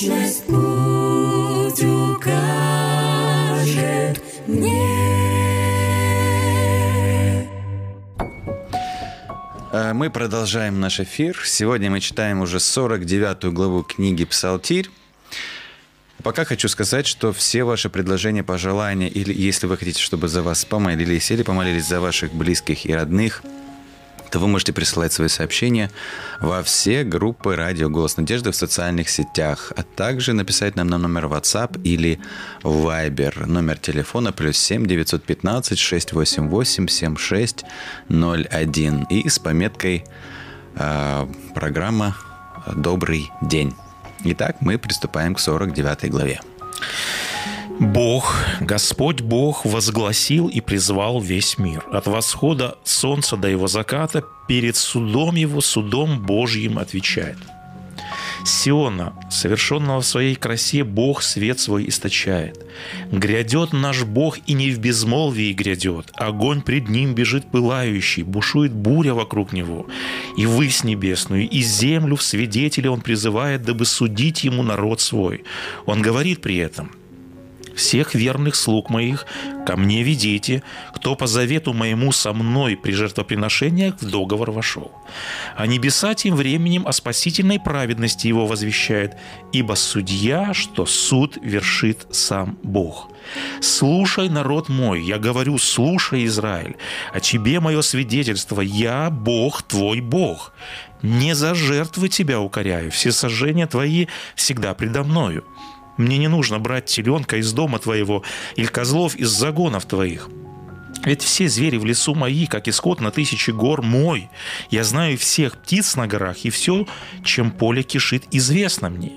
Вечность путь укажет мне. Э, Мы продолжаем наш эфир. Сегодня мы читаем уже 49 главу книги «Псалтирь». Пока хочу сказать, что все ваши предложения, пожелания, или если вы хотите, чтобы за вас помолились, или помолились за ваших близких и родных, то вы можете присылать свои сообщения во все группы «Радио Голос Надежды» в социальных сетях, а также написать нам на номер WhatsApp или Viber. Номер телефона плюс 7 915 688 7601 и с пометкой э, программа «Добрый день». Итак, мы приступаем к 49 главе. Бог, Господь Бог возгласил и призвал весь мир. От восхода солнца до его заката перед судом его, судом Божьим отвечает. Сиона, совершенного в своей красе, Бог свет свой источает. Грядет наш Бог, и не в безмолвии грядет. Огонь пред ним бежит пылающий, бушует буря вокруг него. И высь небесную, и землю в свидетели он призывает, дабы судить ему народ свой. Он говорит при этом – всех верных слуг моих ко мне ведите, кто по завету моему со мной при жертвоприношениях в договор вошел. А небеса тем временем о спасительной праведности его возвещает, ибо судья, что суд вершит сам Бог. Слушай, народ мой, я говорю, слушай, Израиль, о тебе мое свидетельство, я Бог твой Бог. Не за жертвы тебя укоряю, все сожжения твои всегда предо мною. Мне не нужно брать теленка из дома твоего или козлов из загонов твоих. Ведь все звери в лесу мои, как и скот на тысячи гор мой. Я знаю всех птиц на горах, и все, чем поле кишит, известно мне.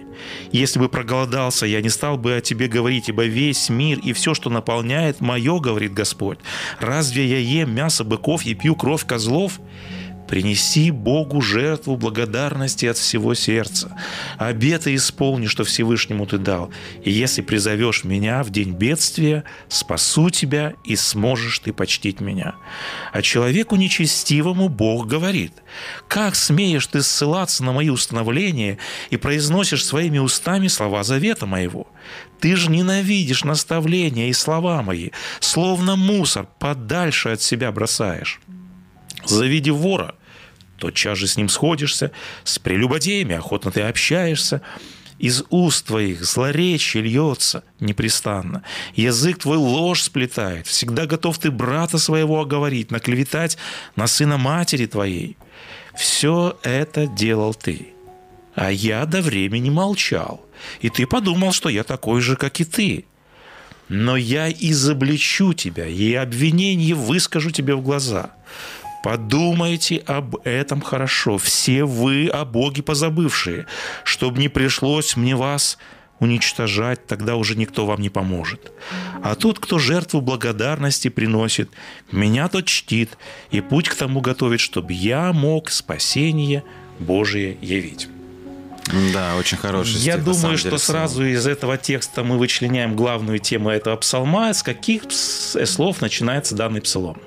Если бы проголодался, я не стал бы о тебе говорить, ибо весь мир и все, что наполняет, мое, говорит Господь. Разве я ем мясо быков и пью кровь козлов? Принеси Богу жертву благодарности от всего сердца. Обеты исполни, что Всевышнему ты дал. И если призовешь меня в день бедствия, спасу тебя, и сможешь ты почтить меня. А человеку нечестивому Бог говорит, как смеешь ты ссылаться на мои установления и произносишь своими устами слова завета моего? Ты же ненавидишь наставления и слова мои, словно мусор подальше от себя бросаешь. Завиди вора, тотчас же с ним сходишься, с прелюбодеями охотно ты общаешься, из уст твоих злоречие льется непрестанно. Язык твой ложь сплетает. Всегда готов ты брата своего оговорить, наклеветать на сына матери твоей. Все это делал ты. А я до времени молчал. И ты подумал, что я такой же, как и ты. но я изобличу тебя, и обвинение выскажу тебе в глаза. Подумайте об этом хорошо, все вы о Боге позабывшие, чтобы не пришлось мне вас уничтожать, тогда уже никто вам не поможет. А тут, кто жертву благодарности приносит, меня тот чтит, и путь к тому готовит, чтобы я мог спасение Божие явить. Да, очень хороший Я стих, на думаю, самом что деле, сразу из этого текста мы вычленяем главную тему этого псалма, с каких слов начинается данный псалом.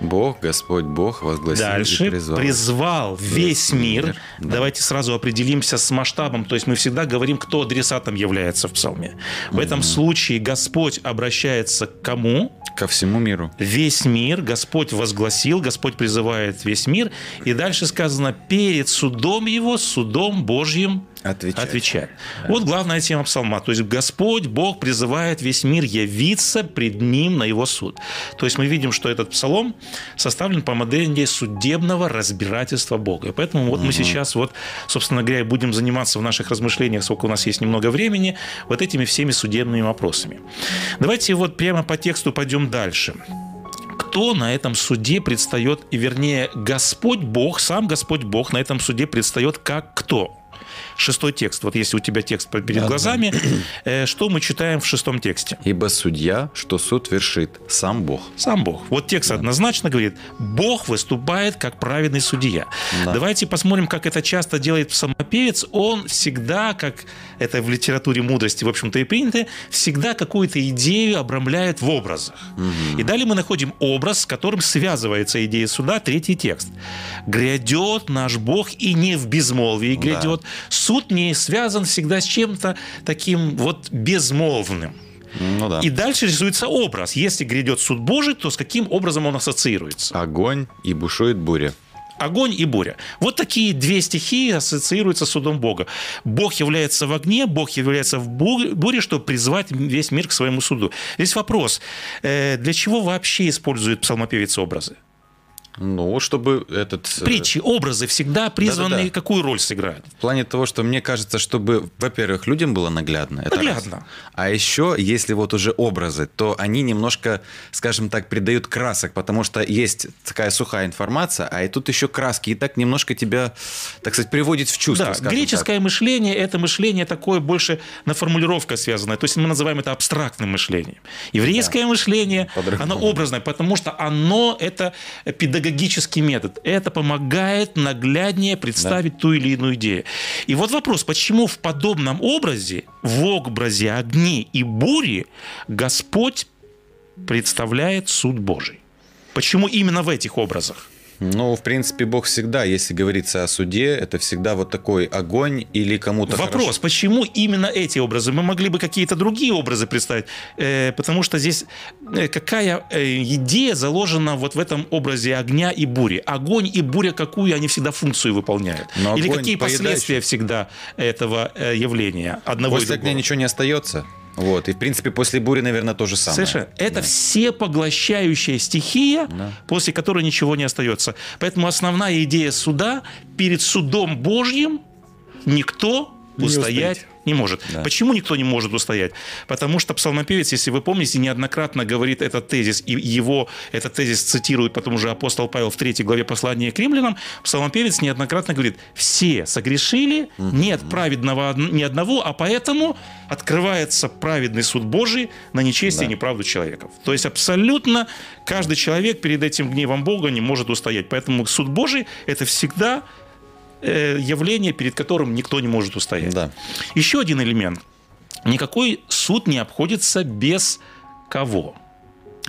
Бог, Господь Бог возгласил Дальше и призвал. призвал весь мир. мир, да. Давайте сразу определимся с масштабом. То есть мы всегда говорим, кто адресатом является в псалме. В этом случае Господь обращается к кому? Ко всему миру. Весь мир Господь возгласил, Господь призывает весь мир. И дальше сказано, перед судом его, судом Божьим Отвечать. отвечать. Вот главная тема псалма. То есть Господь, Бог призывает весь мир явиться пред Ним на Его суд. То есть мы видим, что этот псалом составлен по модели судебного разбирательства Бога. И поэтому вот мы сейчас, вот, собственно говоря, будем заниматься в наших размышлениях, сколько у нас есть немного времени, вот этими всеми судебными вопросами. Давайте вот прямо по тексту пойдем дальше кто на этом суде предстает, и вернее, Господь Бог, сам Господь Бог на этом суде предстает как кто? Шестой текст. Вот если у тебя текст перед глазами, э, что мы читаем в шестом тексте? Ибо судья, что суд вершит, сам Бог. Сам Бог. Вот текст однозначно говорит, Бог выступает как праведный судья. Да. Давайте посмотрим, как это часто делает псалмопевец. Он всегда, как это в литературе мудрости, в общем-то, и принято, всегда какую-то идею обрамляет в образах. И далее мы находим образ, с которым связывается идея суда, третий текст. «Грядет наш Бог, и не в безмолвии грядет». Суд не связан всегда с чем-то таким вот безмолвным. Ну да. И дальше рисуется образ. Если грядет суд Божий, то с каким образом он ассоциируется? Огонь и бушует буря. Огонь и буря. Вот такие две стихии ассоциируются с судом Бога. Бог является в огне, Бог является в бу- буре, чтобы призвать весь мир к своему суду. Здесь вопрос, э, для чего вообще использует псалмопевец образы? Ну, чтобы этот... э, Притчи, образы всегда призваны Да-да-да. какую роль сыграть? В плане того, что мне кажется, чтобы, во-первых, людям было наглядно. Это Наглядно. раз. А еще, если вот уже образы, то они немножко, скажем так, придают красок, потому что есть такая сухая информация, а и тут еще краски, и так немножко тебя, так сказать, приводит в чувство. Да, греческое мышление – это мышление такое больше на формулировка связанное. То есть мы называем это абстрактным мышлением. Еврейское мышление, По-другому. оно образное, потому что оно – это педагогический метод. Это помогает нагляднее представить ту или иную идею. И вот вопрос, почему в подобном образе, в образе огни и бури, Господь представляет суд Божий? Почему именно в этих образах? Ну, в принципе, Бог всегда, если говорится о суде, это всегда вот такой огонь или кому-то Вопрос, хорошо. почему именно эти образы? Мы могли бы какие-то другие образы представить, э, потому что здесь э, какая э, идея заложена вот в этом образе огня и бури? Огонь и буря какую они всегда функцию выполняют? Но Или какие поедающий. последствия всегда этого э, явления одного и После огня другого? ничего не остается. Вот. И, в принципе, после бури, наверное, то же самое. Совершенно. Это всепоглощающая стихия, после которой ничего не остается. Поэтому основная идея суда перед судом Божьим никто Не устоять. Не может. Да. Почему никто не может устоять? Потому что псалмопевец, если вы помните, неоднократно говорит этот тезис, и его этот тезис цитирует потом уже апостол Павел в третьей главе послания к римлянам, псалмопевец неоднократно говорит, все согрешили, нет праведного ни одного, а поэтому открывается праведный суд Божий на нечестие и неправду человеков. То есть абсолютно каждый человек перед этим гневом Бога не может устоять. Поэтому суд Божий – это всегда явление, перед которым никто не может устоять. Да. Еще один элемент. Никакой суд не обходится без кого?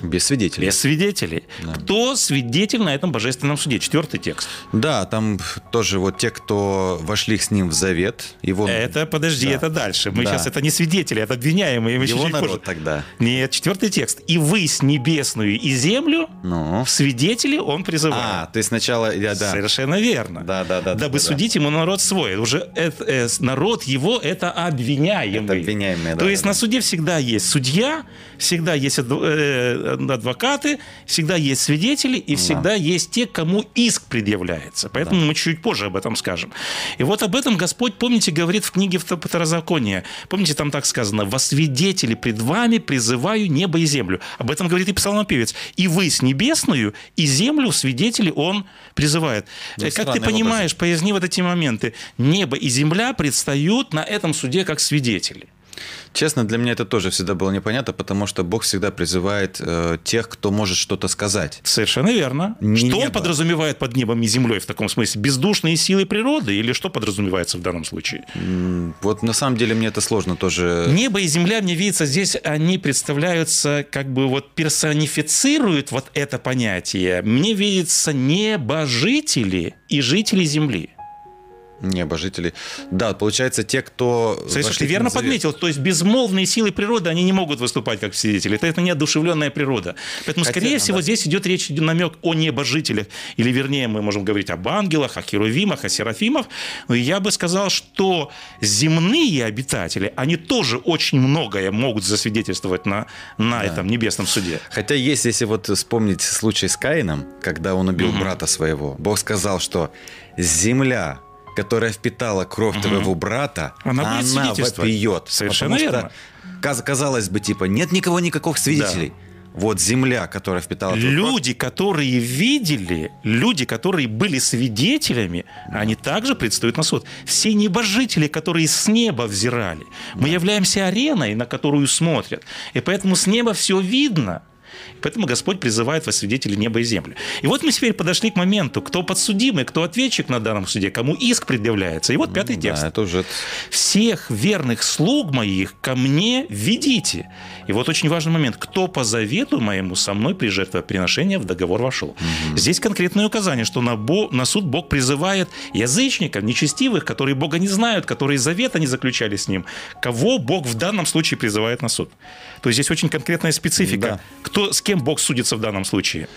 Без свидетелей. Без свидетелей. Кто свидетель на этом божественном суде? Четвертый текст. Да, там тоже вот те, кто вошли с ним в завет, его, Это, подожди, Да. это дальше. Мы Да. сейчас, это не свидетели, это обвиняемые. Мы его чуть-чуть позже. народ тогда. Нет, четвертый текст. «И вы с небесную и землю Ну. в свидетели он призывает». А, то есть сначала, я, да. Совершенно верно. Да, да, да, Дабы да, да. судить ему народ свой. Уже это, э, народ его это обвиняемый. Это обвиняемые, да, То да, есть да. на суде всегда есть судья, всегда есть э, э, адвокаты, всегда есть свидетели, и всегда есть те, кому иск предъявляется. Поэтому мы чуть позже об этом скажем. И вот об этом Господь, помните, говорит в книге Второзакония. Помните, там так сказано, «Во свидетели пред вами призываю небо и землю». Об этом говорит и псалмопевец. «И вы с небесную, и землю свидетели он призывает». Ну, как ты понимаешь, поясни вот эти моменты. Небо и земля предстают на этом суде как свидетели. Честно, для меня это тоже всегда было непонятно, потому что Бог всегда призывает э, тех, кто может что-то сказать. Совершенно верно. Не что небо. он подразумевает под небом и землей в таком смысле? Бездушные силы природы или что подразумевается в данном случае? Вот на самом деле мне это сложно тоже. Небо и земля, мне видится, здесь они представляются, как бы вот персонифицируют вот это понятие. Мне видится небожители и жители земли. Небожители. Да, получается, те, кто... Вошли ты верно Завет. подметил. То есть безмолвные силы природы, они не могут выступать как свидетели. Это, это неодушевленная природа. Поэтому, Хотя, скорее ну всего, да. здесь идет речь, намек о небожителях. Или, вернее, мы можем говорить об ангелах, о херувимах, о серафимах. Но я бы сказал, что земные обитатели, они тоже очень многое могут засвидетельствовать на, на этом небесном суде. Хотя есть, если вот вспомнить случай с Каином, когда он убил брата своего, Бог сказал, что земля, которая впитала кровь твоего брата, Она она, будет свидетельствовать. вопиет. Совершенно Потому верно. что, каз- казалось бы, типа, нет никого, никаких свидетелей. Вот земля, которая впитала твою кровь, Люди, которые видели, люди, которые были свидетелями, они также предстают на суд. Все небожители, которые с неба взирали. Мы являемся ареной, на которую смотрят. И поэтому с неба все видно. Поэтому Господь призывает во свидетели неба и земли. И вот мы теперь подошли к моменту, кто подсудимый, кто ответчик на данном суде, кому иск предъявляется. И вот пятый текст. Да, это уже... всех верных слуг моих ко мне ведите. И вот очень важный момент. Кто по завету моему со мной при жертвоприношении в договор вошел. Здесь конкретное указание, что на, Бо- на суд Бог призывает язычников, нечестивых, которые Бога не знают, которые завета не заключали с Ним. Кого Бог в данном случае призывает на суд? То есть здесь очень конкретная специфика. Да. Кто, с кем Бог судится в данном случае?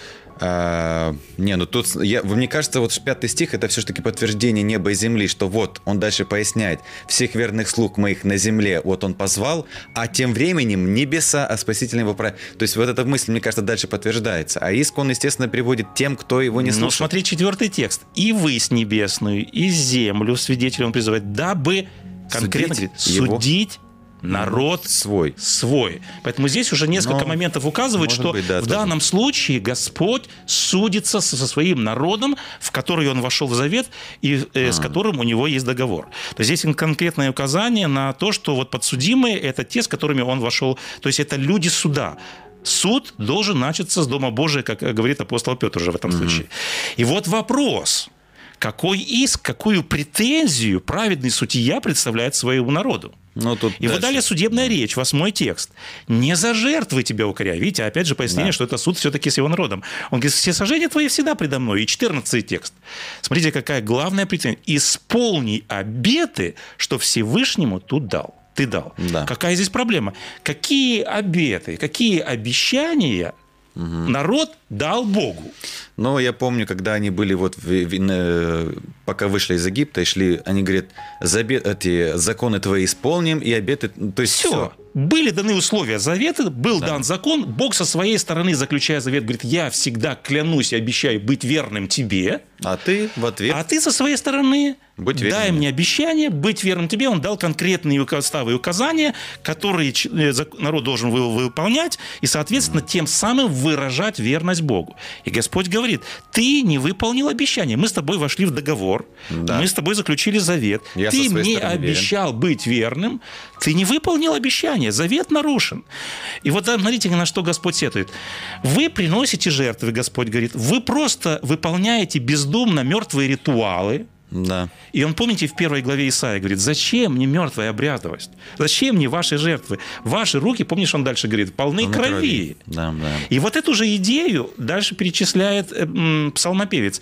А, не, ну тут, я, мне кажется, вот пятый стих это все-таки подтверждение неба и земли, что вот он дальше поясняет, всех верных слуг моих на земле, вот он позвал, а тем временем небеса, а спаситель его про... То есть вот эта мысль, мне кажется, дальше подтверждается. А иск он, естественно, приводит тем, кто его не Ну, слушает. смотри, четвертый текст. «И вы с небесную, и землю, свидетелем призывает, дабы конкретно Судить говорит, его судить народ свой. свой. Поэтому здесь уже несколько Но, моментов указывают, что быть, да, в тоже. данном случае Господь судится со, своим народом, в который он вошел в завет и э, А. с которым у него есть договор. То есть здесь конкретное указание на то, что вот подсудимые это те, с которыми он вошел. То есть это люди суда. Суд должен начаться с Дома Божия, как э, говорит апостол Петр уже в этом случае. И вот вопрос. Какой иск, какую претензию праведный судья представляет своему народу? Ну, тут И вот дальше. далее судебная речь, восьмой текст. Не за жертвы тебя укоряю. Видите, опять же пояснение, Да. что это суд все-таки с его народом. Он говорит, все сожжения твои всегда предо мной. И 14 текст. Смотрите, какая главная претензия. Исполни обеты, что Всевышнему тут дал. Ты дал. Да. Какая здесь проблема? Какие обеты, какие обещания народ дал Богу? Но я помню, когда они были вот, в- в- пока вышли из Египта и шли, они говорят, «Забе- эти законы твои исполним и обеты, ну, то есть Все. все. Были даны условия завета, был дан закон. Бог со своей стороны, заключая завет, говорит, я всегда клянусь и обещаю быть верным тебе. А ты в ответ, А ты со своей стороны Будь дай мне обещание быть верным тебе. Он дал конкретные уставы и указания, которые э, народ должен вы- выполнять и, соответственно, тем самым выражать верность Богу. И Господь говорит, ты не выполнил обещание. Мы с тобой вошли в договор, Да. мы с тобой заключили завет. Я ты мне стороны верен. обещал быть верным, ты не выполнил обещание, завет нарушен. И вот смотрите, на что Господь сетует. Вы приносите жертвы, Господь говорит, вы просто выполняете бездумно мертвые ритуалы, да. и он, помните, в первой главе Исаия говорит, зачем мне мертвая обрядовость? Зачем мне ваши жертвы? Ваши руки, помнишь, он дальше говорит, полны На крови. Да, да. И вот эту же идею дальше перечисляет э, псалмопевец.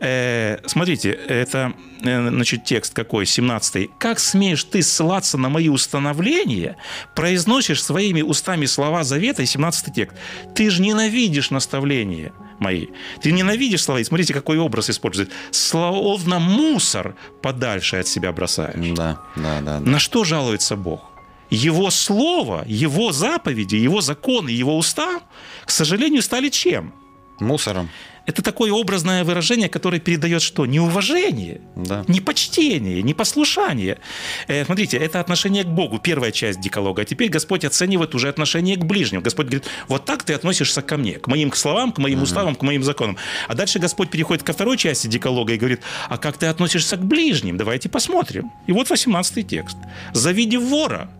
Э, смотрите, это э, значит, текст какой, 17 «Как смеешь ты ссылаться на мои установления, произносишь своими устами слова завета» и 17 текст «Ты же ненавидишь наставления мои». Ты ненавидишь слова, и смотрите, какой образ использует. Словно мусор подальше от себя бросаешь. Да, да, да. да. На что жалуется Бог? его слово, его заповеди, его законы, его уста, к сожалению, стали чем? Мусором. Это такое образное выражение, которое передает что? Неуважение, Да. непочтение, непослушание. Э, смотрите, это отношение к Богу, первая часть диколога. А теперь Господь оценивает уже отношение к ближним. Господь говорит, вот так ты относишься ко мне, к моим словам, к моим уставам, к моим законам. А дальше Господь переходит ко второй части диколога и говорит, а как ты относишься к ближним? Давайте посмотрим. И вот 18 текст. «Завидев вора,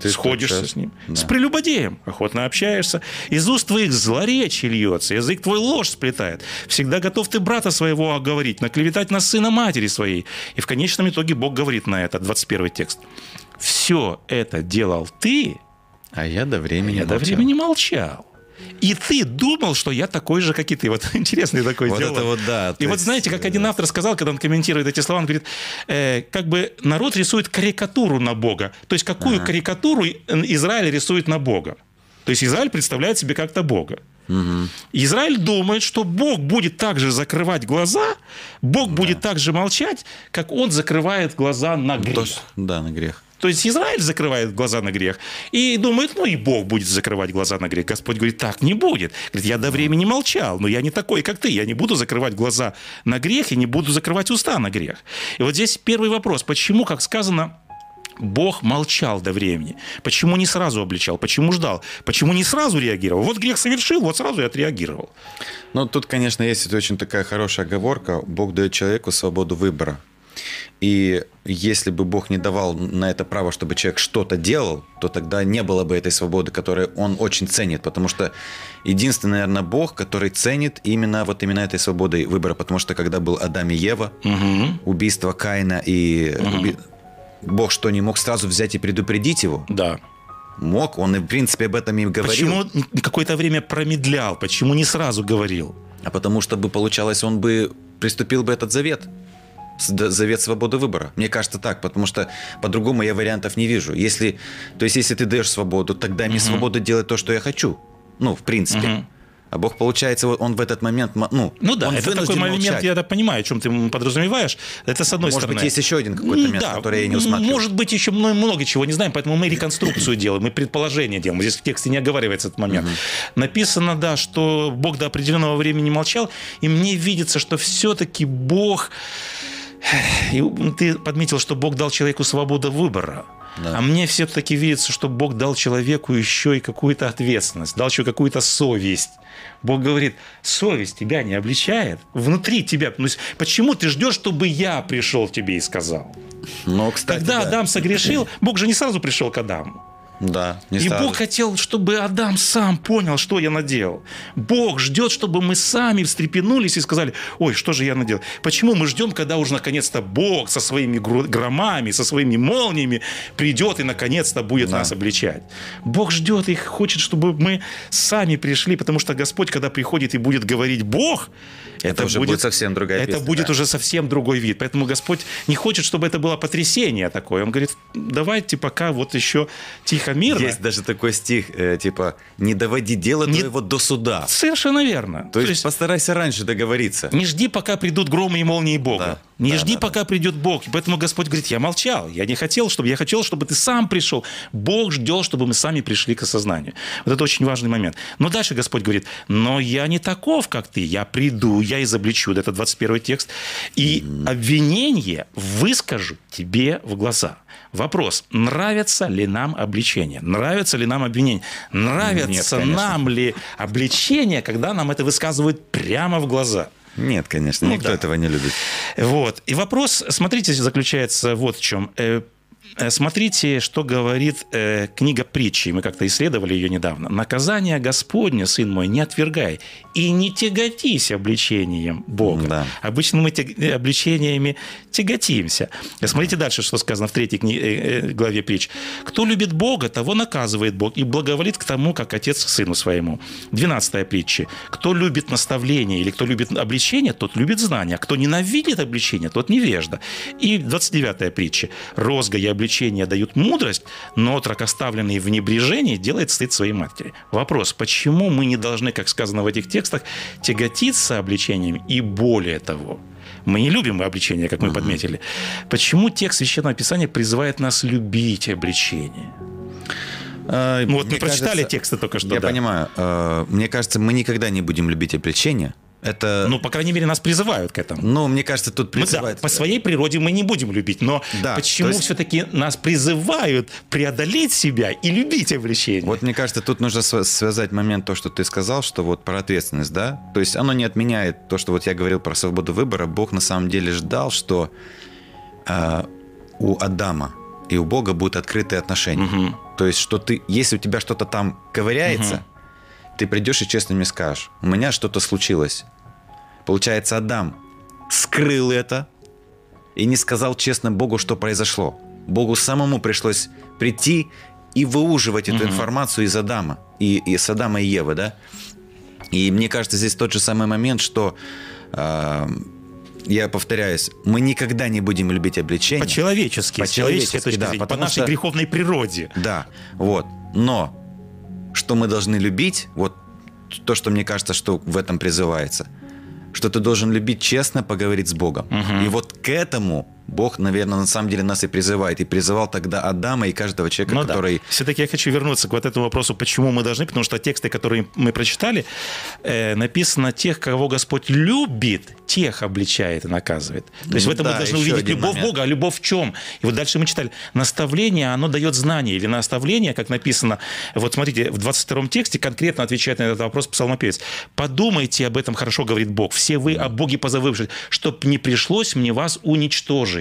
Ты сходишься сейчас- с ним. Да. С прелюбодеем охотно общаешься. Из уст твоих злоречие льется, язык твой ложь сплетает. Всегда готов ты брата своего оговорить, наклеветать на сына матери своей. И в конечном итоге Бог говорит на это, 21 текст. Все это делал ты, А я до времени я до молчал. времени молчал. И ты думал, что я такой же, как и ты. Вот интересный такой Вот это вот да. И вот есть, знаете, как э, один автор сказал, когда он комментирует эти слова, он говорит, э, как бы народ рисует карикатуру на Бога. То есть какую карикатуру Израиль рисует на Бога. То есть Израиль представляет себе как-то Бога. Израиль думает, что Бог будет также закрывать глаза, Бог будет так же молчать, как он закрывает глаза на грех. то, что- да, на грех. То есть Израиль закрывает глаза на грех и думает, ну и Бог будет закрывать глаза на грех. Господь говорит, так не будет. Говорит, я до времени молчал, но я не такой, как ты. Я не буду закрывать глаза на грех и не буду закрывать уста на грех. И вот здесь первый вопрос. Почему, как сказано, Бог молчал до времени. Почему не сразу обличал? Почему ждал? Почему не сразу реагировал? Вот грех совершил, вот сразу и отреагировал. Ну, тут, конечно, есть очень такая хорошая оговорка. Бог дает человеку свободу выбора. И если бы Бог не давал на это право, чтобы человек что-то делал, то тогда не было бы этой свободы, которую он очень ценит. Потому что единственный, наверное, Бог, который ценит именно вот именно этой свободой выбора. Потому что когда был Адам и Ева, Мгм. убийство Каина и уби- Бог что, не мог сразу взять и предупредить его? Да. Мог, он и в принципе об этом и говорил. Почему какое-то время промедлял? Почему не сразу говорил? А потому что бы получалось, он бы приступил бы этот завет. Завет свободы выбора. Мне кажется так, потому что по-другому я вариантов не вижу. Если, то есть, если ты даешь свободу, тогда мне свобода делать то, что я хочу. Ну, в принципе. Мгм. А Бог, получается, вот он в этот момент, ну, Ну да, он это такой момент, молчать. я понимаю, о чем ты подразумеваешь. Это с одной Может стороны. быть, есть еще один какой-то момент, да, который я не усматриваю. Может быть, еще много, много чего не знаем, поэтому мы реконструкцию делаем, мы предположение делаем. Здесь в тексте не оговаривается этот момент. Написано, да, что Бог до определенного времени молчал, и мне видится, что все-таки Бог... И ты подметил, что Бог дал человеку свободу выбора. Да. А мне все-таки видится, что Бог дал человеку еще и какую-то ответственность, дал еще какую-то совесть. Бог говорит, совесть тебя не обличает, внутри тебя. Ну, почему ты ждешь, чтобы я пришел тебе и сказал? Но, кстати, Когда да. Адам согрешил, Бог же не сразу пришел к Адаму. Да, не И. Бог хотел, чтобы Адам сам понял, что я наделал. Бог ждет, чтобы мы сами встрепенулись и сказали, ой, что же я наделал. Почему мы ждем, когда уже наконец-то Бог со своими громами, со своими молниями придет и наконец-то будет Да. нас обличать. Бог ждет и хочет, чтобы мы сами пришли, потому что Господь, когда приходит и будет говорить Бог, Это уже будет совсем другая Это песня, будет да. уже совсем другой вид. Поэтому Господь не хочет, чтобы это было потрясение такое. Он говорит, давайте пока вот еще тихо, мирно. Есть даже такой стих, э, типа, не доводи дело Не- твоего до суда. Совершенно верно. То есть, постарайся раньше договориться. не жди, пока придут громы и молнии Бога. Да. Не Да, жди, да, пока придет Бог. Поэтому Господь говорит, я молчал. Я не хотел, чтобы... Я хотел, чтобы ты сам пришел. Бог ждет, чтобы мы сами пришли к осознанию. Вот это очень важный момент. Но дальше Господь говорит, но я не таков, как ты. Я приду, я изобличу. Это 21 текст. И обвинение выскажу тебе в глаза. Вопрос, нравится ли нам обличение? Нравится ли нам обвинение? Нравится Нет, конечно. нам ли обличение, когда нам это высказывают прямо в глаза? Нет, конечно, Ну никто да. этого не любит. Вот. И вопрос, смотрите, заключается вот в чем. Э, Смотрите, что говорит э, книга притчи. Мы как-то исследовали ее недавно. «Наказание Господне, сын мой, не отвергай, и не тяготись обличением Бога». Да. Обычно мы тег- э, обличениями тяготимся. Смотрите дальше, что сказано в третьей кни- э, э, главе притч. «Кто любит Бога, того наказывает Бог, и благоволит к тому, как отец к сыну своему». Двенадцатая притча. «Кто любит наставление или кто любит обличение, тот любит знание, а кто ненавидит обличение, тот невежда». И 29-я притча. «Розга и обличение дают мудрость, но отрок, оставленный в небрежении, делает стыд своей матери». Вопрос, почему мы не должны, как сказано в этих текстах, тяготиться обличением и более того – Мы не любим обличение, как мы подметили. Почему текст Священного Писания призывает нас любить обличение? Э, Ну, вот мы мне прочитали кажется- тексты только что, Я да. понимаю. Э, Мне кажется, мы никогда не будем любить обличение. Это, Ну, по крайней мере, нас призывают к этому. ну, мне кажется, тут Мы, да, по своей природе мы не будем любить, но Да, почему есть- все-таки нас призывают преодолеть себя и любить обличение? Вот мне кажется, тут нужно связать момент, то, что ты сказал, что вот про ответственность, да? То есть оно не отменяет то, что вот я говорил про свободу выбора. Бог на самом деле ждал, что э, у Адама и у Бога будут открытые отношения. То есть, что ты, если у тебя что-то там ковыряется, ты придешь и честно мне скажешь, у меня что-то случилось. Получается, Адам скрыл это и не сказал честно Богу, что произошло. Богу самому пришлось прийти и выуживать эту информацию из Адама, и, и с Адама и Евы, да? И мне кажется, здесь тот же самый момент, что, э, я повторяюсь, мы никогда не будем любить обличение. По-человечески, с человеческой По-человечески, точки да, зрения, по нашей что- греховной природе. Да, вот. Но что мы должны любить, вот то, что мне кажется, что в этом призывается, что ты должен любить честно поговорить с Богом. И вот к этому Бог, наверное, на самом деле нас и призывает. И призывал тогда Адама и каждого человека, Ну да. который... Все-таки я хочу вернуться к вот этому вопросу, почему мы должны, потому что тексты, которые мы прочитали, э, написано тех, кого Господь любит, тех обличает и наказывает. То есть в этом Да, мы должны увидеть любовь момент. Бога, а любовь в чем? И вот дальше мы читали, наставление, оно дает знание, или наставление, как написано, вот смотрите, в 22 тексте конкретно отвечает на этот вопрос псалмопевец. «Подумайте об этом хорошо, говорит Бог, все вы о Боге позабывшись, чтоб не пришлось мне вас уничтожить».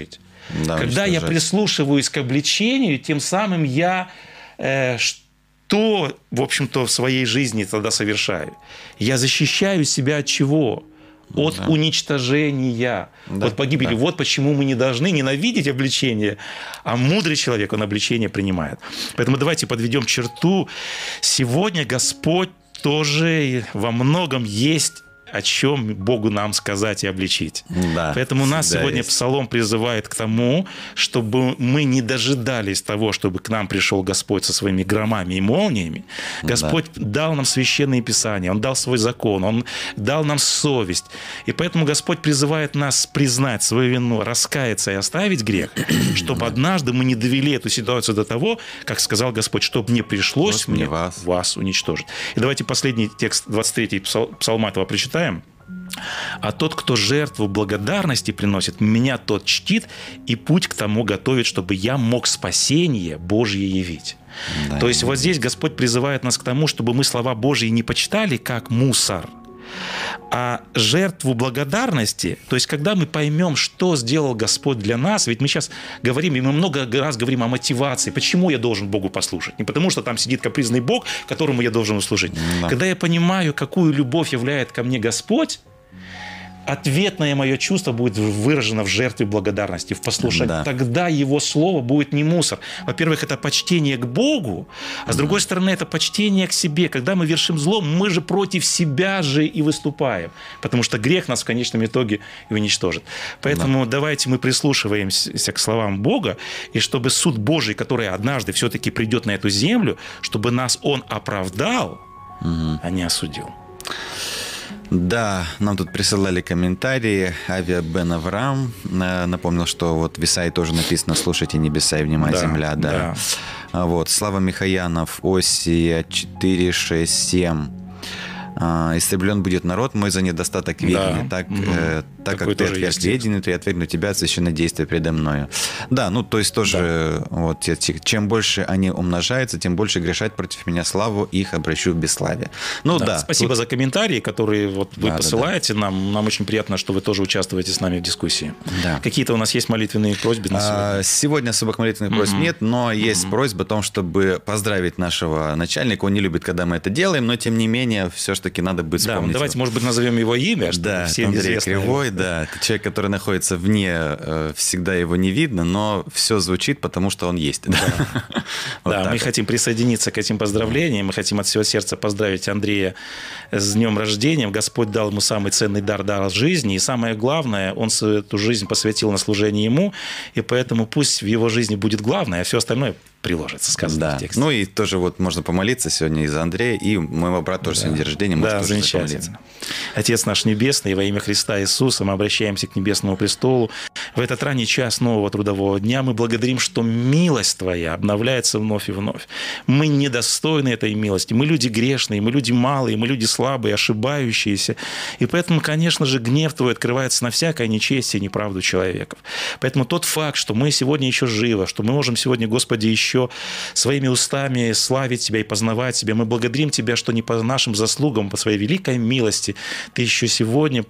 Да, Когда я прислушиваюсь к обличению, тем самым я э, что, в общем-то, в своей жизни тогда совершаю? Я защищаю себя от чего? От уничтожения, Да, от погибели. да. Вот почему мы не должны ненавидеть обличение, а мудрый человек, он обличение принимает. Поэтому давайте подведем черту. Сегодня Господь тоже во многом есть о чем Богу нам сказать и обличить. Да, Поэтому нас сегодня есть. Псалом призывает к тому, чтобы мы не дожидались того, чтобы к нам пришел Господь со своими громами и молниями. Господь дал нам священные писания, Он дал свой закон, Он дал нам совесть. И поэтому Господь призывает нас признать свою вину, раскаяться и оставить грех, чтобы однажды мы не довели эту ситуацию до того, как сказал Господь, чтобы не пришлось Вот мне вас. вас уничтожить. И давайте последний текст 23 псал- псалма этого прочитаем. А тот, кто жертву благодарности приносит, меня тот чтит и путь к тому готовит, чтобы я мог спасение Божье явить. Да. То есть вот здесь Господь призывает нас к тому, чтобы мы слова Божьи не почитали как мусор, а жертву благодарности, то есть когда мы поймем, что сделал Господь для нас, ведь мы сейчас говорим, и мы много раз говорим о мотивации, почему я должен Богу послушать. Не потому, что там сидит капризный Бог, которому я должен услужить. Да. Когда я понимаю, какую любовь являет ко мне Господь, ответное мое чувство будет выражено в жертве благодарности, в послушании. Да. Тогда его слово будет не мусор. Во-первых, это почтение к Богу, а с другой стороны, это почтение к себе. Когда мы вершим зло, мы же против себя же и выступаем, потому что грех нас в конечном итоге и уничтожит. Поэтому давайте мы прислушиваемся к словам Бога, и чтобы суд Божий, который однажды все-таки придет на эту землю, чтобы нас Он оправдал, а не осудил. Да, нам тут присылали комментарии. Авиа Бен Авраам э, напомнил, что вот в Исаии тоже написано «Слушайте небеса и внимай Да, земля». Да. да. А Вот. Слава Михаянов, Осия 4, 6, 7. А, Истреблен будет народ мой за недостаток ведения, так, мгм. э, так Такой как ты отверг ведение, то я отвергну тебя от священное действие предо мною. Да, ну то есть тоже, э, вот, чем больше они умножаются, тем больше грешат против меня славу, их обращу в бесславие. Ну да. Спасибо тут- за комментарии, которые вот вы Да, да, посылаете нам. Нам очень приятно, что вы тоже участвуете с нами в дискуссии. Да. Какие-то у нас есть молитвенные просьбы на сегодня? А, Сегодня особых молитвенных просьб нет, но есть просьба о том, чтобы поздравить нашего начальника. Он не любит, когда мы это делаем, но тем не менее, все-таки надо Да, вспомнить. давайте, его. может быть, назовем его имя, чтобы Да, всем Андрей известно. Кривой, да. Это человек, который находится вне, э, всегда его не видно, но все звучит, потому что он есть. Да, Вот Да, мы вот. хотим присоединиться к этим поздравлениям. Мы хотим от всего сердца поздравить Андрея с днем рождения. Господь дал ему самый ценный дар, дар жизни. И самое главное, он эту жизнь посвятил на служение ему. И поэтому пусть в его жизни будет главное, а все остальное приложится, сказано Да. в тексте. Ну и тоже вот можно помолиться сегодня из Андрея, и моего брата тоже сегодня день рождения, Да, тоже замечательно. Отец наш Небесный, во имя Христа Иисуса мы обращаемся к Небесному престолу. В этот ранний час нового трудового дня мы благодарим, что милость Твоя обновляется вновь и вновь. Мы недостойны этой милости. Мы люди грешные, мы люди малые, мы люди слабые, ошибающиеся. И поэтому, конечно же, гнев Твой открывается на всякое нечестие и неправду человеков. Поэтому тот факт, что мы сегодня еще живы, что мы можем сегодня, Господи, еще своими устами славить Тебя и познавать Тебя, мы благодарим Тебя, что не по нашим заслугам, по Своей великой милости. Ты еще сегодня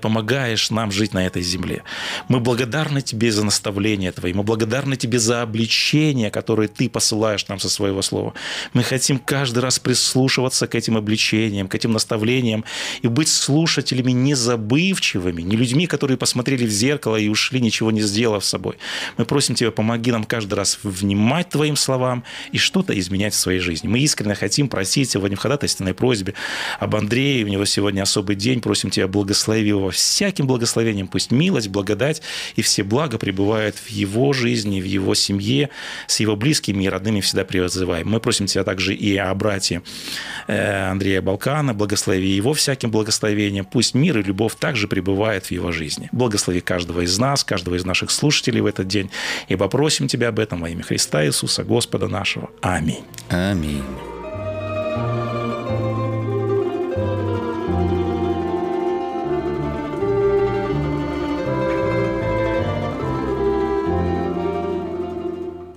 помогаешь нам жить на этой земле. Мы благодарны Тебе за наставления Твои, мы благодарны Тебе за обличения, которые Ты посылаешь нам со Своего Слова. Мы хотим каждый раз прислушиваться к этим обличениям, к этим наставлениям и быть слушателями незабывчивыми, не людьми, которые посмотрели в зеркало и ушли, ничего не сделав с собой. Мы просим Тебя, помоги нам каждый раз внимать Твоим словам и что-то изменять в своей жизни. Мы искренне хотим просить сегодня в ходатайственной просьбе об Андрее, у него сегодня особый день, просим Тебя, благослови его всяким благословением, пусть милость, благодать и все блага пребывают в его жизни, в его семье, с его близкими и родными всегда призываем. Мы просим Тебя также и о брате э, Андрея Балкана, благослови его всяким благословением, пусть мир и любовь также пребывает в его жизни. Благослови каждого из нас, каждого из наших слушателей в этот день, и попросим Тебя об этом во имя Христа Иисуса, Господа нашего. Аминь. Аминь.